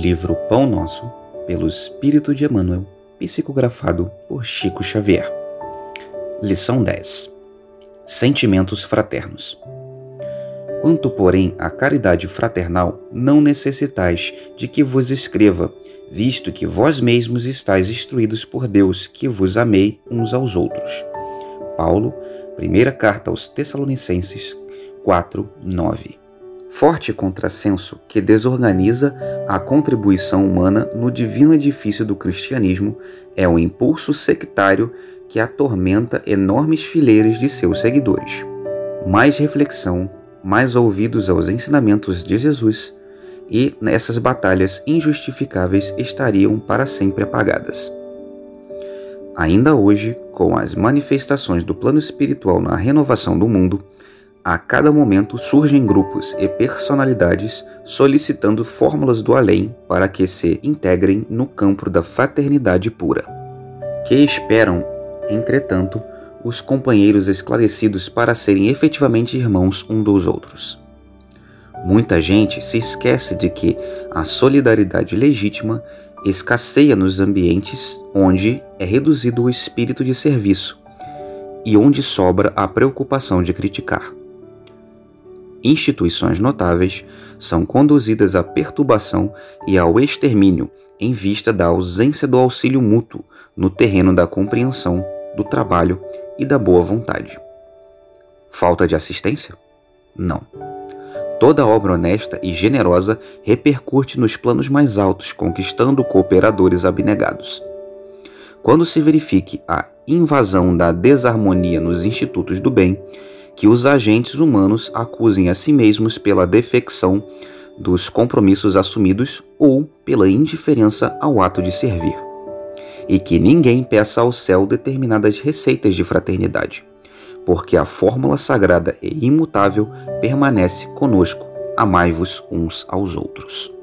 livro Pão Nosso, pelo Espírito de Emmanuel, psicografado por Chico Xavier. Lição 10 Sentimentos fraternos. Quanto, porém, à caridade fraternal, não necessitais de que vos escreva, visto que vós mesmos estáis instruídos por Deus, que vos amei uns aos outros. Paulo, primeira carta aos Tessalonicenses 4, 9 forte contrassenso que desorganiza a contribuição humana no divino edifício do cristianismo é o impulso sectário que atormenta enormes fileiras de seus seguidores. Mais reflexão, mais ouvidos aos ensinamentos de Jesus, e essas batalhas injustificáveis estariam para sempre apagadas. Ainda hoje, com as manifestações do plano espiritual na renovação do mundo, a cada momento surgem grupos e personalidades solicitando fórmulas do além para que se integrem no campo da fraternidade pura. Que esperam, entretanto, os companheiros esclarecidos para serem efetivamente irmãos um dos outros. Muita gente se esquece de que a solidariedade legítima escasseia nos ambientes onde é reduzido o espírito de serviço e onde sobra a preocupação de criticar instituições notáveis são conduzidas à perturbação e ao extermínio em vista da ausência do auxílio mútuo no terreno da compreensão, do trabalho e da boa vontade. Falta de assistência? Não. Toda obra honesta e generosa repercute nos planos mais altos, conquistando cooperadores abnegados. Quando se verifique a invasão da desarmonia nos institutos do bem, que os agentes humanos acusem a si mesmos pela defecção dos compromissos assumidos ou pela indiferença ao ato de servir. E que ninguém peça ao céu determinadas receitas de fraternidade, porque a fórmula sagrada e imutável permanece conosco: amai-vos uns aos outros.